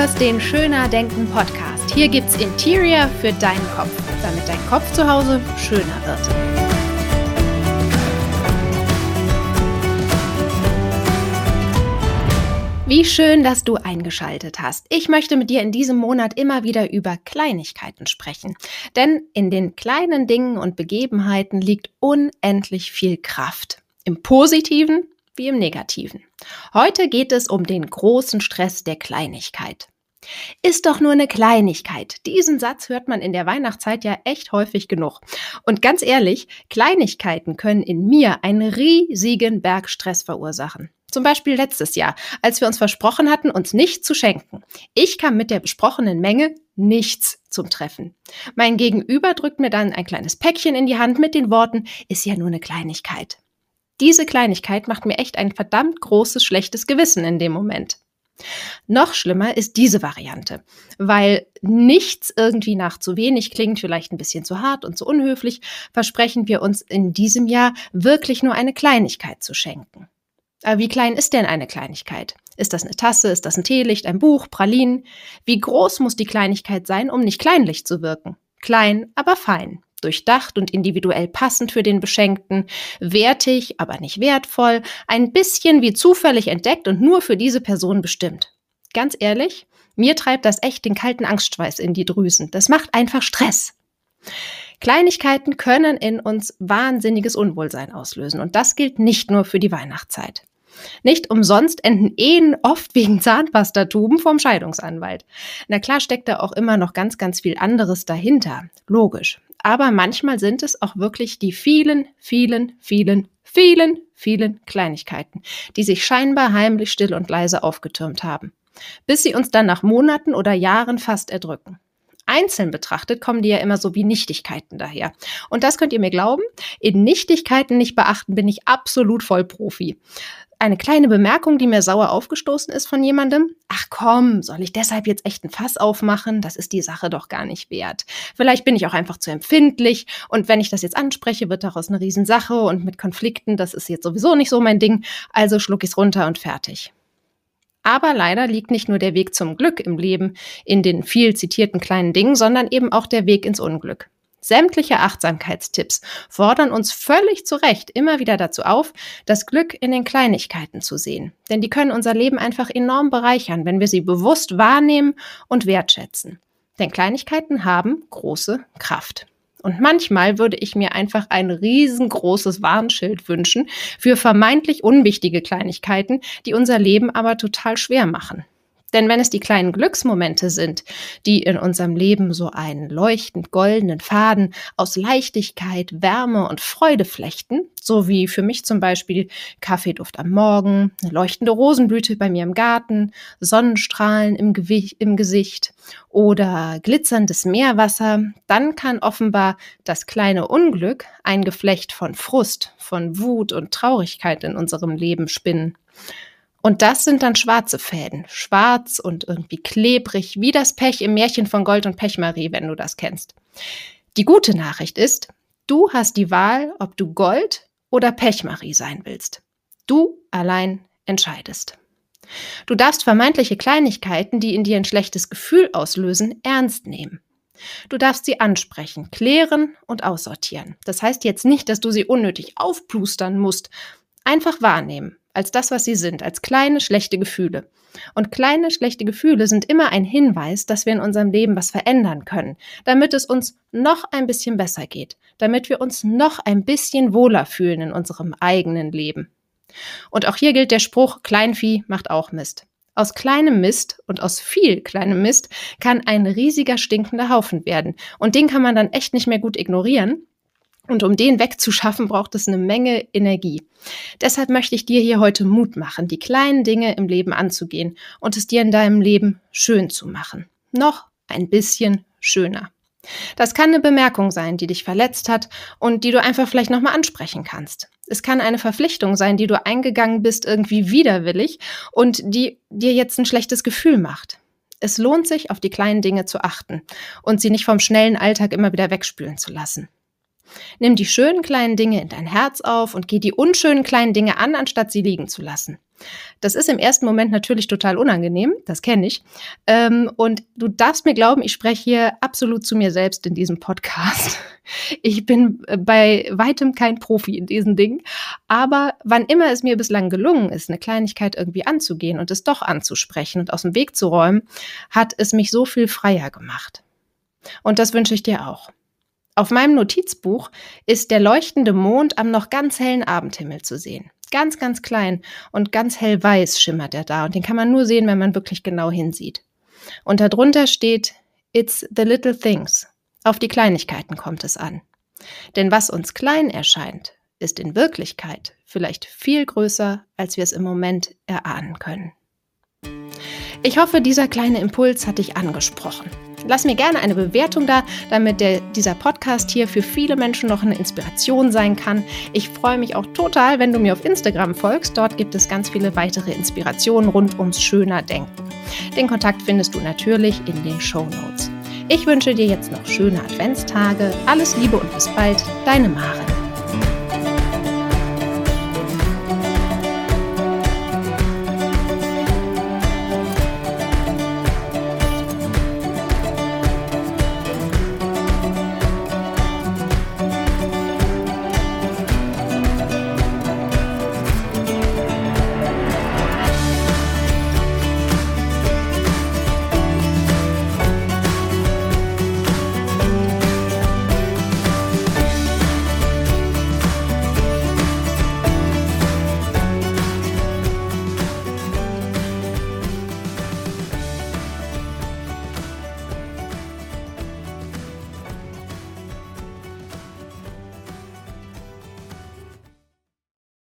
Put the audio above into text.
hörst den Schöner Denken Podcast. Hier gibt's Interior für deinen Kopf, damit dein Kopf zu Hause schöner wird. Wie schön, dass du eingeschaltet hast. Ich möchte mit dir in diesem Monat immer wieder über Kleinigkeiten sprechen. Denn in den kleinen Dingen und Begebenheiten liegt unendlich viel Kraft. Im positiven wie im negativen. Heute geht es um den großen Stress der Kleinigkeit. Ist doch nur eine Kleinigkeit. Diesen Satz hört man in der Weihnachtszeit ja echt häufig genug. Und ganz ehrlich, Kleinigkeiten können in mir einen riesigen Berg Stress verursachen. Zum Beispiel letztes Jahr, als wir uns versprochen hatten, uns nicht zu schenken. Ich kam mit der besprochenen Menge nichts zum Treffen. Mein Gegenüber drückt mir dann ein kleines Päckchen in die Hand mit den Worten, ist ja nur eine Kleinigkeit. Diese Kleinigkeit macht mir echt ein verdammt großes schlechtes Gewissen in dem Moment. Noch schlimmer ist diese Variante, weil nichts irgendwie nach zu wenig klingt, vielleicht ein bisschen zu hart und zu unhöflich, versprechen wir uns in diesem Jahr wirklich nur eine Kleinigkeit zu schenken. Aber wie klein ist denn eine Kleinigkeit? Ist das eine Tasse? Ist das ein Teelicht? Ein Buch? Pralinen? Wie groß muss die Kleinigkeit sein, um nicht kleinlich zu wirken? Klein, aber fein durchdacht und individuell passend für den Beschenkten, wertig, aber nicht wertvoll, ein bisschen wie zufällig entdeckt und nur für diese Person bestimmt. Ganz ehrlich, mir treibt das echt den kalten Angstschweiß in die Drüsen. Das macht einfach Stress. Kleinigkeiten können in uns wahnsinniges Unwohlsein auslösen und das gilt nicht nur für die Weihnachtszeit. Nicht umsonst enden Ehen oft wegen Zahnpastatuben vom Scheidungsanwalt. Na klar steckt da auch immer noch ganz, ganz viel anderes dahinter. Logisch aber manchmal sind es auch wirklich die vielen, vielen, vielen, vielen, vielen Kleinigkeiten, die sich scheinbar heimlich still und leise aufgetürmt haben, bis sie uns dann nach Monaten oder Jahren fast erdrücken. Einzeln betrachtet kommen die ja immer so wie Nichtigkeiten daher. Und das könnt ihr mir glauben, in Nichtigkeiten nicht beachten bin ich absolut Vollprofi eine kleine Bemerkung, die mir sauer aufgestoßen ist von jemandem. Ach komm, soll ich deshalb jetzt echt ein Fass aufmachen? Das ist die Sache doch gar nicht wert. Vielleicht bin ich auch einfach zu empfindlich und wenn ich das jetzt anspreche, wird daraus eine Riesensache und mit Konflikten, das ist jetzt sowieso nicht so mein Ding. Also schluck ich's runter und fertig. Aber leider liegt nicht nur der Weg zum Glück im Leben in den viel zitierten kleinen Dingen, sondern eben auch der Weg ins Unglück. Sämtliche Achtsamkeitstipps fordern uns völlig zu Recht immer wieder dazu auf, das Glück in den Kleinigkeiten zu sehen. Denn die können unser Leben einfach enorm bereichern, wenn wir sie bewusst wahrnehmen und wertschätzen. Denn Kleinigkeiten haben große Kraft. Und manchmal würde ich mir einfach ein riesengroßes Warnschild wünschen für vermeintlich unwichtige Kleinigkeiten, die unser Leben aber total schwer machen. Denn wenn es die kleinen Glücksmomente sind, die in unserem Leben so einen leuchtend goldenen Faden aus Leichtigkeit, Wärme und Freude flechten, so wie für mich zum Beispiel Kaffeeduft am Morgen, eine leuchtende Rosenblüte bei mir im Garten, Sonnenstrahlen im, Gewicht, im Gesicht oder glitzerndes Meerwasser, dann kann offenbar das kleine Unglück ein Geflecht von Frust, von Wut und Traurigkeit in unserem Leben spinnen. Und das sind dann schwarze Fäden. Schwarz und irgendwie klebrig, wie das Pech im Märchen von Gold und Pechmarie, wenn du das kennst. Die gute Nachricht ist, du hast die Wahl, ob du Gold oder Pechmarie sein willst. Du allein entscheidest. Du darfst vermeintliche Kleinigkeiten, die in dir ein schlechtes Gefühl auslösen, ernst nehmen. Du darfst sie ansprechen, klären und aussortieren. Das heißt jetzt nicht, dass du sie unnötig aufplustern musst. Einfach wahrnehmen als das, was sie sind, als kleine schlechte Gefühle. Und kleine schlechte Gefühle sind immer ein Hinweis, dass wir in unserem Leben was verändern können, damit es uns noch ein bisschen besser geht, damit wir uns noch ein bisschen wohler fühlen in unserem eigenen Leben. Und auch hier gilt der Spruch, Kleinvieh macht auch Mist. Aus kleinem Mist und aus viel kleinem Mist kann ein riesiger stinkender Haufen werden. Und den kann man dann echt nicht mehr gut ignorieren. Und um den wegzuschaffen, braucht es eine Menge Energie. Deshalb möchte ich dir hier heute Mut machen, die kleinen Dinge im Leben anzugehen und es dir in deinem Leben schön zu machen. Noch ein bisschen schöner. Das kann eine Bemerkung sein, die dich verletzt hat und die du einfach vielleicht nochmal ansprechen kannst. Es kann eine Verpflichtung sein, die du eingegangen bist, irgendwie widerwillig und die dir jetzt ein schlechtes Gefühl macht. Es lohnt sich, auf die kleinen Dinge zu achten und sie nicht vom schnellen Alltag immer wieder wegspülen zu lassen. Nimm die schönen kleinen Dinge in dein Herz auf und geh die unschönen kleinen Dinge an, anstatt sie liegen zu lassen. Das ist im ersten Moment natürlich total unangenehm, das kenne ich. Ähm, und du darfst mir glauben, ich spreche hier absolut zu mir selbst in diesem Podcast. Ich bin äh, bei weitem kein Profi in diesen Dingen, aber wann immer es mir bislang gelungen ist, eine Kleinigkeit irgendwie anzugehen und es doch anzusprechen und aus dem Weg zu räumen, hat es mich so viel freier gemacht. Und das wünsche ich dir auch. Auf meinem Notizbuch ist der leuchtende Mond am noch ganz hellen Abendhimmel zu sehen. Ganz, ganz klein und ganz hellweiß schimmert er da und den kann man nur sehen, wenn man wirklich genau hinsieht. Und darunter steht It's the little things. Auf die Kleinigkeiten kommt es an. Denn was uns klein erscheint, ist in Wirklichkeit vielleicht viel größer, als wir es im Moment erahnen können. Ich hoffe, dieser kleine Impuls hat dich angesprochen. Lass mir gerne eine Bewertung da, damit der, dieser Podcast hier für viele Menschen noch eine Inspiration sein kann. Ich freue mich auch total, wenn du mir auf Instagram folgst. Dort gibt es ganz viele weitere Inspirationen rund ums schöner Denken. Den Kontakt findest du natürlich in den Show Notes. Ich wünsche dir jetzt noch schöne Adventstage. Alles Liebe und bis bald, deine Maren.